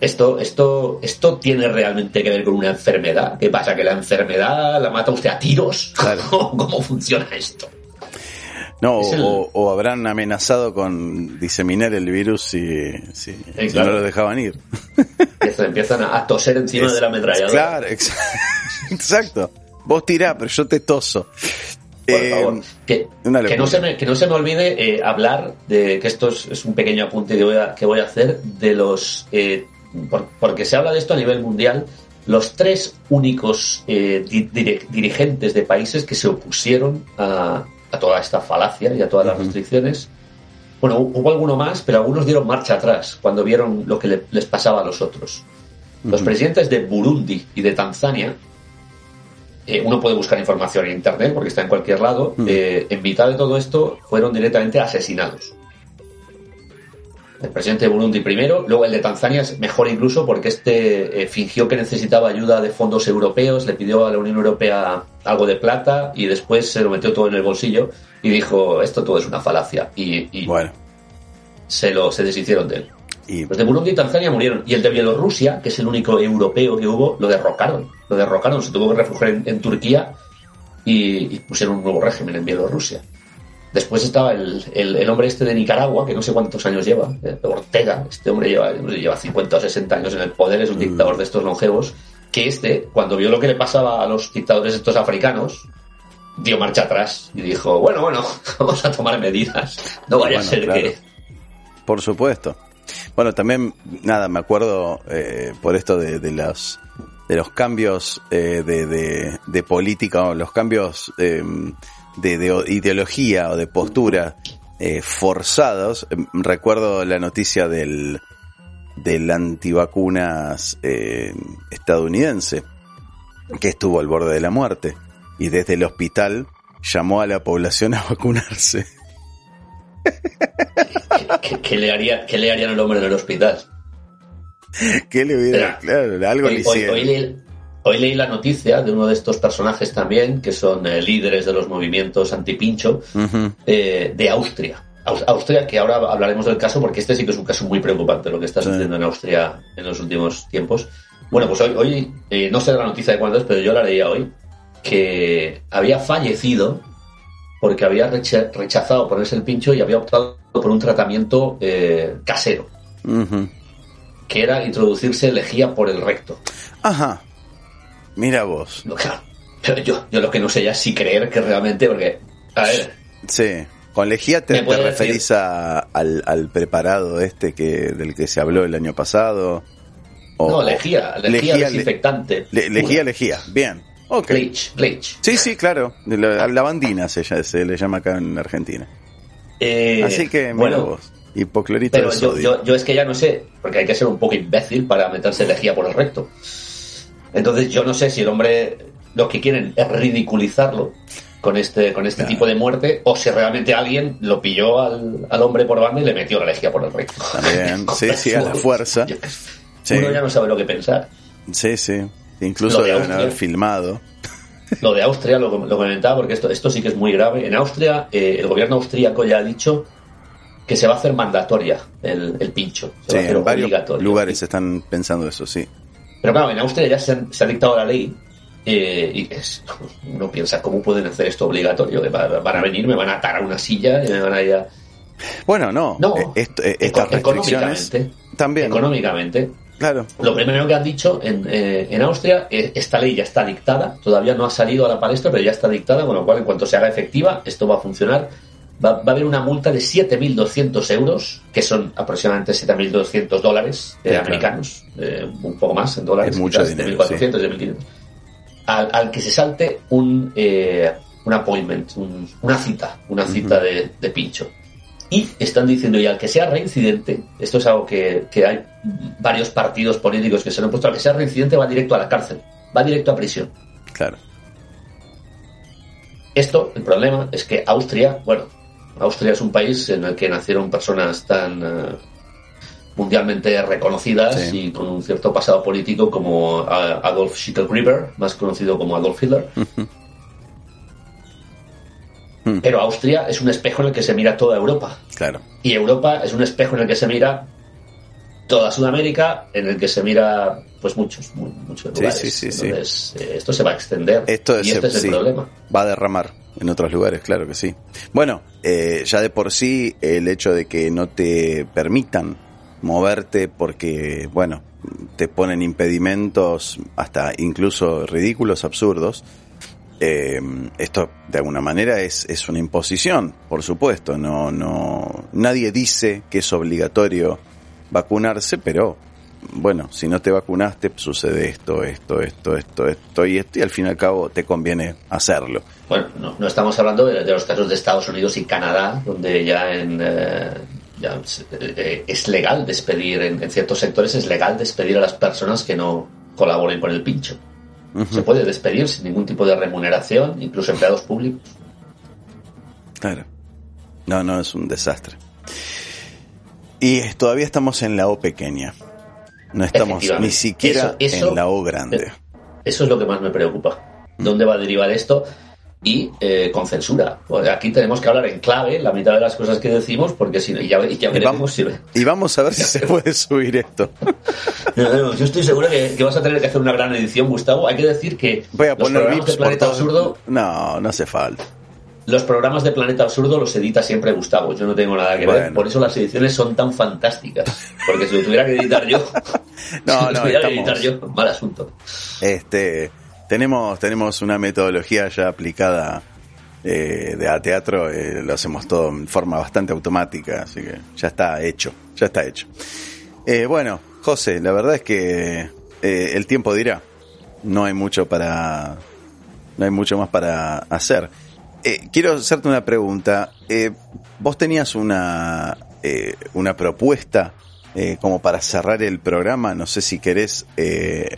esto, esto, esto tiene realmente que ver con una enfermedad. ¿Qué pasa? ¿Que la enfermedad la mata usted a tiros? Claro. [laughs] ¿Cómo funciona esto? No, el... o, habrán amenazado con diseminar el virus si, si, no lo dejaban ir. Empiezan a toser encima es, de la ametralladora. Claro, [laughs] exacto. Vos tirá, pero yo te toso. Por eh, favor, que, que, no se me, que no se me olvide eh, hablar de que esto es, es, un pequeño apunte que voy a, que voy a hacer de los eh, por, porque se habla de esto a nivel mundial, los tres únicos eh, di, dirigentes de países que se opusieron a, a toda esta falacia y a todas las restricciones. Bueno, hubo alguno más, pero algunos dieron marcha atrás cuando vieron lo que les pasaba a los otros. Los presidentes de Burundi y de Tanzania, eh, uno puede buscar información en Internet porque está en cualquier lado, eh, en mitad de todo esto fueron directamente asesinados. El presidente de Burundi primero, luego el de Tanzania es mejor incluso porque este eh, fingió que necesitaba ayuda de fondos europeos, le pidió a la Unión Europea algo de plata y después se lo metió todo en el bolsillo y dijo esto todo es una falacia y, bueno. se lo se deshicieron de él. Y... Los de Burundi y Tanzania murieron. Y el de Bielorrusia, que es el único europeo que hubo, lo derrocaron. Lo derrocaron, se tuvo que refugiar en, Turquía y, pusieron un nuevo régimen en Bielorrusia. Después estaba el, el, hombre este de Nicaragua, que no sé cuántos años lleva, eh, Ortega. Este hombre lleva, lleva 50 o 60 años en el poder, es un mm. dictador de estos longevos. Que este, cuando vio lo que le pasaba a los dictadores estos africanos, dio marcha atrás y dijo, bueno, bueno, [laughs] vamos a tomar medidas. No vaya a ser que... Por supuesto. Bueno, también, nada, me acuerdo eh, por esto de, de, los, de los cambios eh, de, de, de, política, o los cambios em, de, de, ideología o de postura eh, forzados. Em, recuerdo la noticia del, del antivacunas estadounidense, que estuvo al borde de la muerte y desde el hospital llamó a la población a vacunarse. ¿Qué, le haría, ¿Qué le harían al hombre en el hospital? ¿Qué le hubiera? claro, algo hoy, le Hoy, leí, la noticia de uno de estos personajes también, que son eh, líderes de los movimientos antipincho, eh, de Austria. Austria, que ahora hablaremos del caso, porque este sí que es un caso muy preocupante, lo que está sucediendo en Austria en los últimos tiempos. Bueno, pues hoy, hoy eh, no sé la noticia de cuándo es, pero yo la leía hoy, que había fallecido porque había rechazado ponerse el pincho y había optado por un tratamiento eh, casero, que era introducirse lejía por el recto. Ajá. Mira vos. pero yo, yo lo que no sé ya es si creer que realmente, porque, a ver. Sí. Con lejía te, referís al, preparado este que del que se habló el año pasado. no, lejía, lejía, desinfectante. lejía, lejía, bien. Okay. Bleach, Sí, sí, claro. La, lavandina se, se, le llama acá en Argentina. Eh, Así que, bueno, vos, hipoclorito pero yo, yo, es que ya no sé, porque hay que ser un poco imbécil para meterse lejía por el recto. Entonces yo no sé si el hombre lo que quieren es ridiculizarlo con este, con este tipo de muerte, o si realmente alguien lo pilló al, al, hombre por banda y le metió la lejía por el recto. También, [laughs] sí, sí, a la fuerza. Uno ya no sabe lo que pensar. Sí, sí. Incluso deben haber filmado. [laughs] Lo de Austria lo, lo, comentaba porque esto, esto sí que es muy grave. En Austria, eh, el gobierno austríaco ya ha dicho que se va a hacer mandatoria el, pincho. sí, en varios lugares están pensando eso, sí. Pero claro, en Austria ya se, ha dictado la ley eh, y es, no piensa cómo pueden hacer esto obligatorio, que van a venir, me van a atar a una silla y me van a ir a... Bueno, no, no eh, esto, eh, restricciones también. Económicamente. Claro. Lo primero que han dicho en, eh, en Austria, eh, esta ley ya está dictada, todavía no ha salido a la palestra, pero ya está dictada, con lo cual en cuanto se haga efectiva, esto va a funcionar. Va, va a haber una multa de 7.200 euros, que son aproximadamente 7.200 dólares eh, sí, americanos, eh, un poco más en dólares, 7.400, sí. 7.500. Al, al, que se salte un, un appointment, una cita, una cita de, de pincho. Y están diciendo, y al que sea reincidente, esto es algo que, hay varios partidos políticos que se han puesto, al que sea reincidente va directo a la cárcel, va directo a prisión. Claro. Esto, el problema es que Austria, bueno, Austria es un país en el que nacieron personas tan eh, mundialmente reconocidas y con un cierto pasado político como Adolf Schicklgruber, más conocido como Adolf Hitler. [laughs] Pero Austria es un espejo en el que se mira toda Europa. Claro. Y Europa es un espejo en el que se mira toda Sudamérica, en el que se mira pues muchos, muchos lugares. Sí, sí, sí, Entonces, eh, esto se va a extender. Esto y este es el problema. Va a derramar en otros lugares, claro que sí. Bueno, eh, ya de por sí el hecho de que no te permitan moverte porque, bueno, te ponen impedimentos hasta incluso ridículos, absurdos, eh, esto de alguna manera es, es una imposición, por supuesto. No, no, nadie dice que es obligatorio vacunarse, pero bueno, si no te vacunaste, sucede esto, esto, esto, esto, esto y esto, y al fin y al cabo te conviene hacerlo. bueno, no, estamos hablando de, los casos de Estados Unidos y Canadá, donde ya en... Eh, ya eh, es legal despedir, en, ciertos sectores es legal despedir a las personas que no colaboren con el pincho. Se puede despedir sin ningún tipo de remuneración, incluso empleados públicos. Claro. No, no, es un desastre. Y todavía estamos en la O pequeña. No estamos ni siquiera en la O grande. Eso es lo que más me preocupa. ¿Dónde va a derivar esto? Y eh, con censura. aquí tenemos que hablar en clave la mitad de las cosas que decimos, porque si no, ya, ya veremos vamos, si... Y vamos a ver si se puede subir esto. [laughs] Yo estoy seguro que, vas a tener que hacer una gran edición, Gustavo. Hay que decir que Voy a poner los de Planeta Absurdo... No, no hace falta. Los programas de Planeta Absurdo los edita siempre Gustavo, yo no tengo nada que ver. Por eso las ediciones son tan fantásticas. Porque si lo tuviera que editar yo, [laughs] no, [laughs] si lo tuviera que editar yo, mal asunto. Este, tenemos, tenemos una metodología ya aplicada eh, de a teatro, eh, lo hacemos todo en forma bastante automática, así que ya está hecho, ya está hecho. Eh, bueno, José, la verdad es que el tiempo dirá, no hay mucho para, no hay mucho más para hacer. Eh, quiero hacerte una pregunta. Eh, vos tenías una, eh, una propuesta como para cerrar el programa. No sé si querés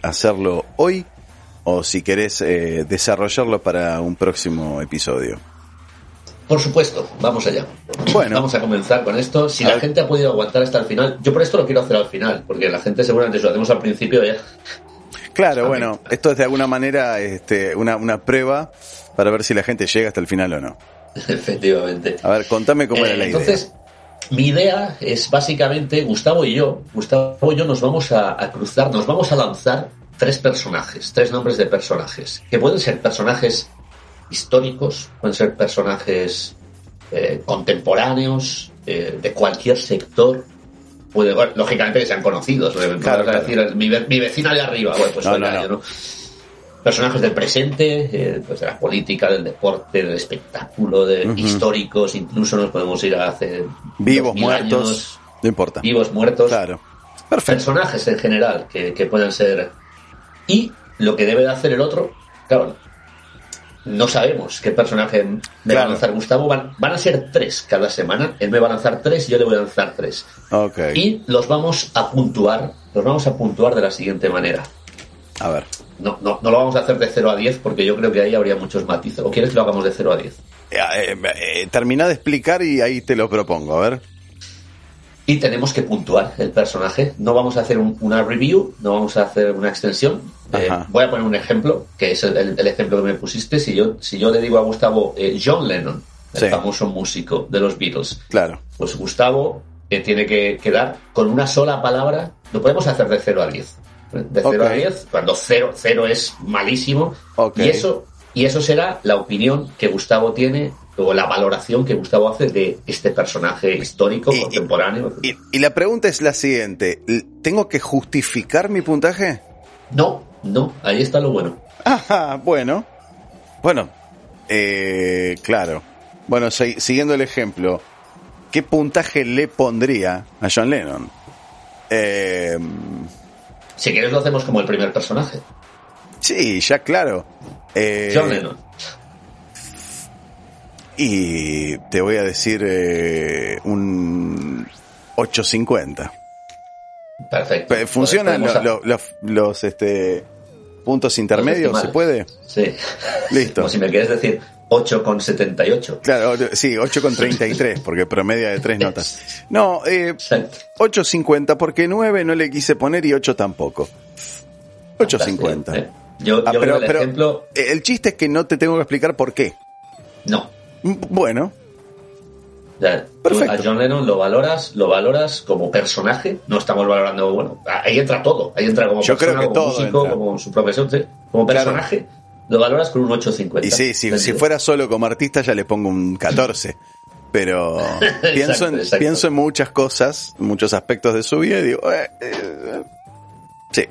hacerlo hoy o si querés desarrollarlo para un próximo episodio. Por supuesto, vamos allá. Bueno, vamos a comenzar con esto. Si la gente ha podido aguantar hasta el final, yo por esto lo quiero hacer al final, porque la gente seguramente si lo hacemos al principio ya. Claro, bueno, esto es de alguna manera este, una, una prueba para ver si la gente llega hasta el final o no. [laughs] Efectivamente. A ver, contame cómo era la idea. Entonces, mi idea es básicamente, Gustavo y yo, Gustavo y yo nos vamos a, cruzar, nos vamos a lanzar tres personajes, tres nombres de personajes, que pueden ser personajes históricos, pueden ser personajes eh, contemporáneos, eh, de cualquier sector, puede, lógicamente que sean conocidos, claro, decir, mi, vecina de arriba, bueno, pues no, no, ¿no? personajes del presente, eh, pues de la política, del deporte, del espectáculo, de históricos, incluso nos podemos ir a hacer vivos, muertos, no importa. Vivos, muertos. Claro. Personajes en general que, que pueden ser. Y lo que debe de hacer el otro, claro, no sabemos qué personaje me va a lanzar Gustavo. Van, van, a ser tres cada semana. Él me va a lanzar tres y yo le voy a lanzar tres. Okay. Y los vamos a puntuar, los vamos a puntuar de la siguiente manera. A ver. No, no, no lo vamos a hacer de 0 a 10 porque yo creo que ahí habría muchos matices. ¿O quieres que lo hagamos de 0 a 10? Eh, eh, eh, termina de explicar y ahí te lo propongo, a ver. Y tenemos que puntuar el personaje. No vamos a hacer una review, no vamos a hacer una extensión. voy a poner un ejemplo, que es el, ejemplo que me pusiste. Si yo, si yo le digo a Gustavo John Lennon, el famoso músico de los Beatles, claro. pues Gustavo tiene que quedar con una sola palabra. Lo podemos hacer de 0 a 10 de 0 a 10, cuando 0, 0 es malísimo. Y eso y eso será la opinión que Gustavo tiene o la valoración que Gustavo hace de este personaje histórico, contemporáneo. Y, la pregunta es la siguiente, ¿tengo que justificar mi puntaje? No, no, ahí está lo bueno. Ajá, bueno. Bueno, eh, claro. Bueno, siguiendo el ejemplo, ¿qué puntaje le pondría a John Lennon? Eh, si quieres lo hacemos como el primer personaje. Sí, ya claro. Eh, John Lennon. Y te voy a decir eh, un 850. Perfecto. ¿Funcionan los, este, puntos intermedios? ¿Se puede? Sí. [laughs] Listo. Como si me quieres decir 8,78. Claro, sí, 8,33, porque promedia de tres notas. No, eh, 8,50, porque 9 no le quise poner y 8 tampoco. 8,50. Eh. Yo, ah, pero, el ejemplo... El chiste es que no te tengo que explicar por qué. No. Mm, bueno. Perfecto. A John Lennon lo valoras, lo valoras como personaje. No estamos valorando, bueno, ahí entra todo. Ahí entra como Yo persona, creo que como músico, como su profesión, como personaje lo valoras con un 8.50. Y sí, si, fuera solo como artista ya le pongo un 14. Pero [laughs] pienso, en, pienso en muchas cosas, muchos aspectos de su vida y digo, eh, eh, sí.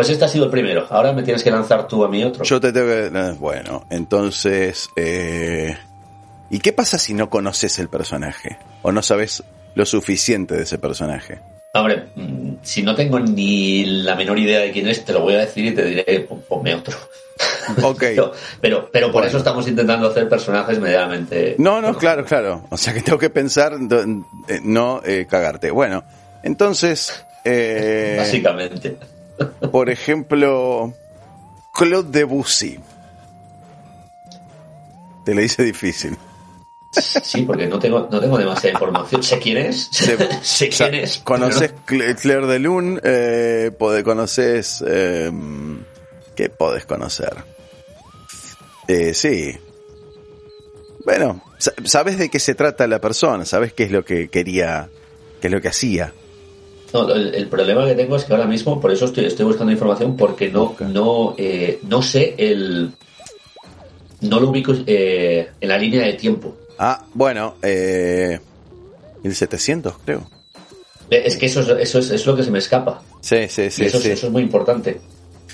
Pues este ha sido el primero. Ahora me tienes que lanzar tú a mí otro. Yo te tengo que... Eh, bueno, entonces... ¿Y qué pasa si no conoces el personaje? ¿O no sabes lo suficiente de ese personaje? Hombre, mm, si no tengo ni la menor idea de quién es, te lo voy a decir y te diré, ponme otro. [laughs] Ok. pero, pero por eso estamos intentando hacer personajes medianamente. No, no, claro, claro. O sea que tengo que pensar, eh, no eh, cagarte. Bueno, entonces. Eh, [laughs] Básicamente. Por ejemplo, Claude Debussy. Te le dice difícil. Sí, porque no tengo, no tengo demasiada información. Sé quién es. [laughs] sé quién es. ¿Conoces Claire de Lune? Eh, ¿Conoces... Eh, ¿Qué podés conocer? Eh, sí. Bueno, sabes de qué se trata la persona, sabes qué es lo que quería, qué es lo que hacía. No, el, problema que tengo es que ahora mismo, por eso estoy, estoy buscando información, porque no, no, eh, no sé el. No lo ubico eh, en la línea de tiempo. Ah, bueno, eh, 1700, creo. Es que eso, eso, es, es, lo que se me escapa. Sí, sí, sí. Eso, sí. eso es muy importante.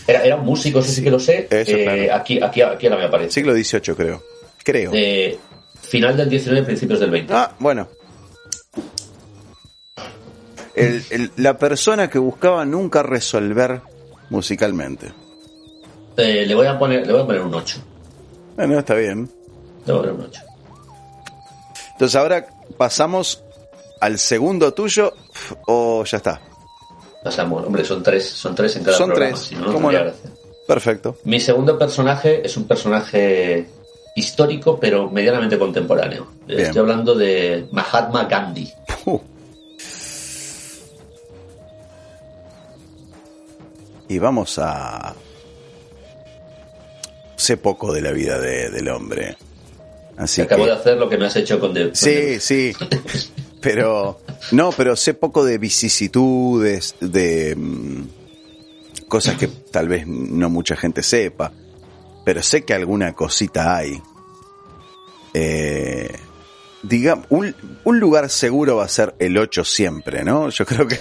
Era, era un músico, eso sí que lo sé. Eh, aquí, aquí, aquí ahora me aparece. Siglo XVIII, creo. Creo. Eh, final del 19, principios del 20. Ah, bueno. La persona que buscaba nunca resolver musicalmente. Eh, le, voy a poner, le voy a poner un 8. Bueno, está bien. Le voy a poner un 8. Entonces ahora pasamos al segundo tuyo o ya está. Pasamos, hombre, son tres, son tres en cada son programa. Tres. ¿Cómo no? Perfecto. Mi segundo personaje es un personaje histórico, pero medianamente contemporáneo. Estoy hablando de Mahatma Gandhi. Y vamos a... Sé poco de la vida de, del hombre. Así Acabo de hacer lo que me has hecho con... De, sí, sí. [laughs] pero... No, pero sé poco de vicisitudes, de mm, cosas que tal vez no mucha gente sepa. Pero sé que alguna cosita hay. Eh, digamos, un, un, lugar seguro va a ser el 8 siempre, ¿no? Yo creo que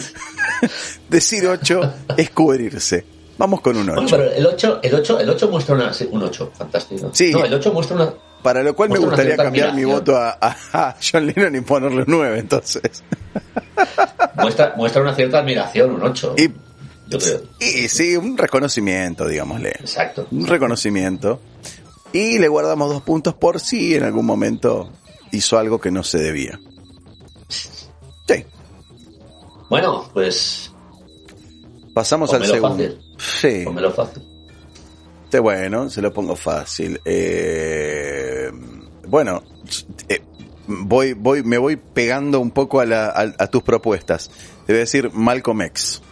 [laughs] decir 8 es cubrirse. Vamos con un 8. pero el 8, el 8, el 8 muestra una, un 8, fantástico. Sí. No, el 8 muestra una. Para lo cual me gustaría cambiar mi voto a, a, John Lennon y ponerle un 9, entonces. [laughs] muestra, muestra una cierta admiración, un 8. Y, yo creo. Y sí, un reconocimiento, digámosle. Exacto. Un reconocimiento. Y le guardamos dos puntos por si en algún momento hizo algo que no se debía. Sí. Bueno, pues. Pasamos al segundo. Fácil. Sí. Pónmelo fácil. Sí, bueno, se lo pongo fácil. Eh, bueno, eh, voy, voy, me voy pegando un poco a, la, a, tus propuestas. Te voy a decir Malcolm X.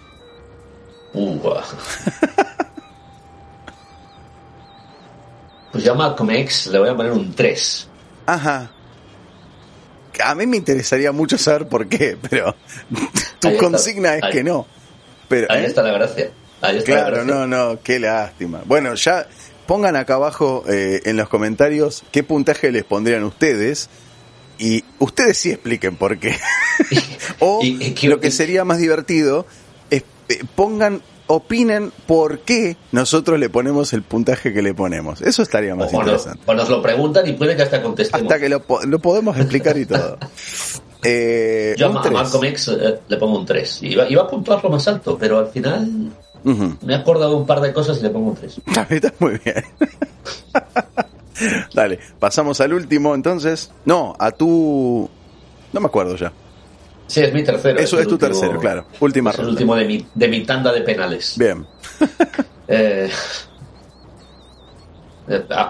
Uh, [laughs] pues ya Malcolm X le voy a poner un 3. Ajá. A mí me interesaría mucho saber por qué, pero tu consigna es que no. Pero, ahí ¿eh? está la gracia. claro, no, no, qué lástima. Bueno, ya pongan acá abajo eh, en los comentarios qué puntaje les pondrían ustedes y ustedes sí expliquen por qué. [laughs] [laughs] o lo que sería más divertido es eh, pongan opinen por qué nosotros le ponemos el puntaje que le ponemos. Eso estaría más interesante. o nos lo preguntan y puede que hasta contestemos. Hasta que lo, lo podemos explicar y todo. [laughs] Eh, Yo a Malcolm X eh, le pongo un 3. Iba, iba a puntuarlo más alto, pero al final me he acordado un par de cosas y le pongo un 3. [laughs] Está muy bien. [laughs] Dale, pasamos al último entonces. No, a tu... No me acuerdo ya. Sí, es mi tercero. Eso es, tu tercero, claro. Última es el último de mi, de mi tanda de penales. Bien. [laughs] eh,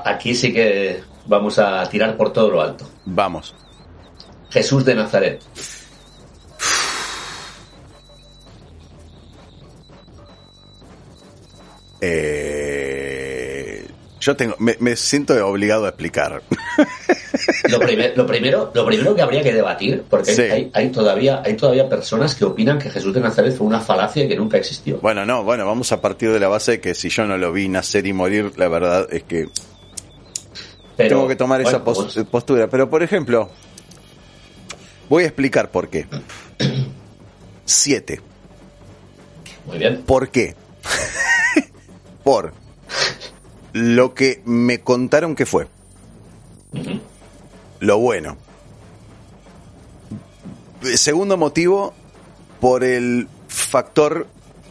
aquí sí que vamos a tirar por todo lo alto. Vamos. Jesús de Nazaret. Eh, yo tengo, me, siento obligado a explicar. Lo, lo, primero, lo primero que habría que debatir, porque hay, todavía, hay todavía personas que opinan que Jesús de Nazaret fue una falacia que nunca existió. Bueno, no, bueno, vamos a partir de la base de que si yo no lo vi nacer y morir, la verdad es que tengo que tomar esa pues postura. Pero, por ejemplo, voy a explicar por qué. Siete. Muy bien. ¿Por qué? [laughs] por lo que me contaron que fue. Lo bueno. Segundo motivo, por el factor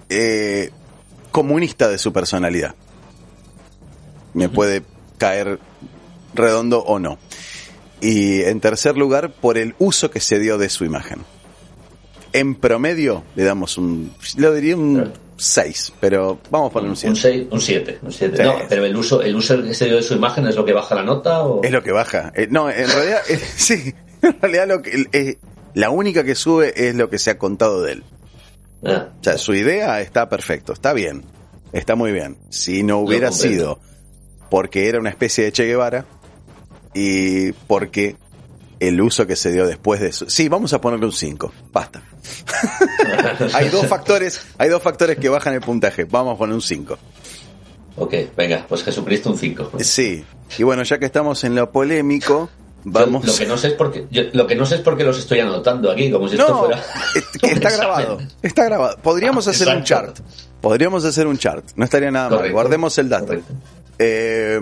eh, comunista de su personalidad. Me puede caer redondo o no. Y en tercer lugar, por el uso que se dio de su imagen. En promedio le damos un, lo diría un 6, pero vamos a poner un 7. Un 6, un 7. Un 7. No, pero el uso, el uso que se dio de su imagen es lo que baja la nota o... Es lo que baja. Eh, no, en realidad, eh, [laughs] sí, en realidad lo que, eh, la única que sube es lo que se ha contado de él. Ah, O sea, su idea está perfecto, está bien, está muy bien. Si no hubiera sido porque era una especie de Che Guevara y porque el uso que se dio después de eso. Sí, vamos a ponerle un 5, basta. [laughs] hay dos factores, hay dos factores que bajan el puntaje. Vamos a poner un 5. ok, venga, pues Jesucristo un 5. Sí. Y bueno, ya que estamos en lo polémico, vamos. Lo que no sé es porque yo- lo que no sé es porque los estoy anotando aquí, como si esto fuera. [laughs] está grabado. Está grabado. Podríamos Ah, hacer un chart. Podríamos hacer un chart. No estaría nada mal. Guardemos el dato. Eh,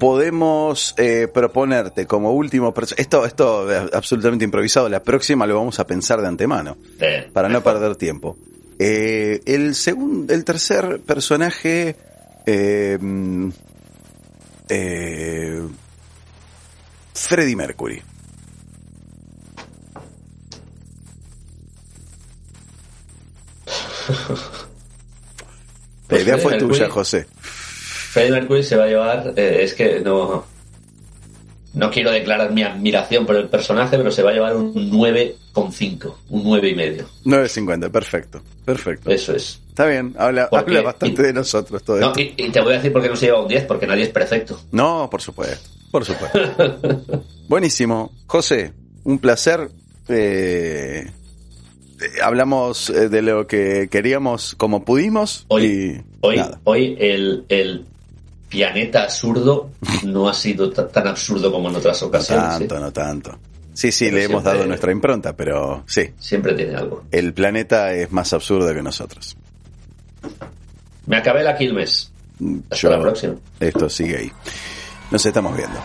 podemos eh, proponerte como último esto esto es absolutamente improvisado la próxima lo vamos a pensar de antemano para no perder tiempo. Eh, el segundo el tercer personaje eh, mm, eh, Freddie Mercury. [laughs] La idea fue tuya José Freddie Mercury se va a llevar, eh, es que no, no quiero declarar mi admiración por el personaje, pero se va a llevar un 9,5, un 9 y medio. 9.50 perfecto perfecto Eso es. Está bien, habla, Porque- habla bastante de nosotros todo No, esto. y, y te voy a decir por qué no se lleva un 10, porque nadie es perfecto. No, por supuesto, por supuesto. [laughs] Buenísimo. José, un placer. Eh, eh, hablamos de lo que queríamos como pudimos. Hoy, y hoy, nada. hoy el, el planeta absurdo no ha sido ta- tan absurdo como en otras No ocasiones. tanto, ¿eh? no tanto. Sí, sí, Pero le hemos dado nuestra impronta, pero sí, Siempre tiene algo. el planeta es más absurdo que nosotros. Me acabé la Quilmes. Hasta Yo- la próxima. Esto sigue ahí. Nos estamos viendo.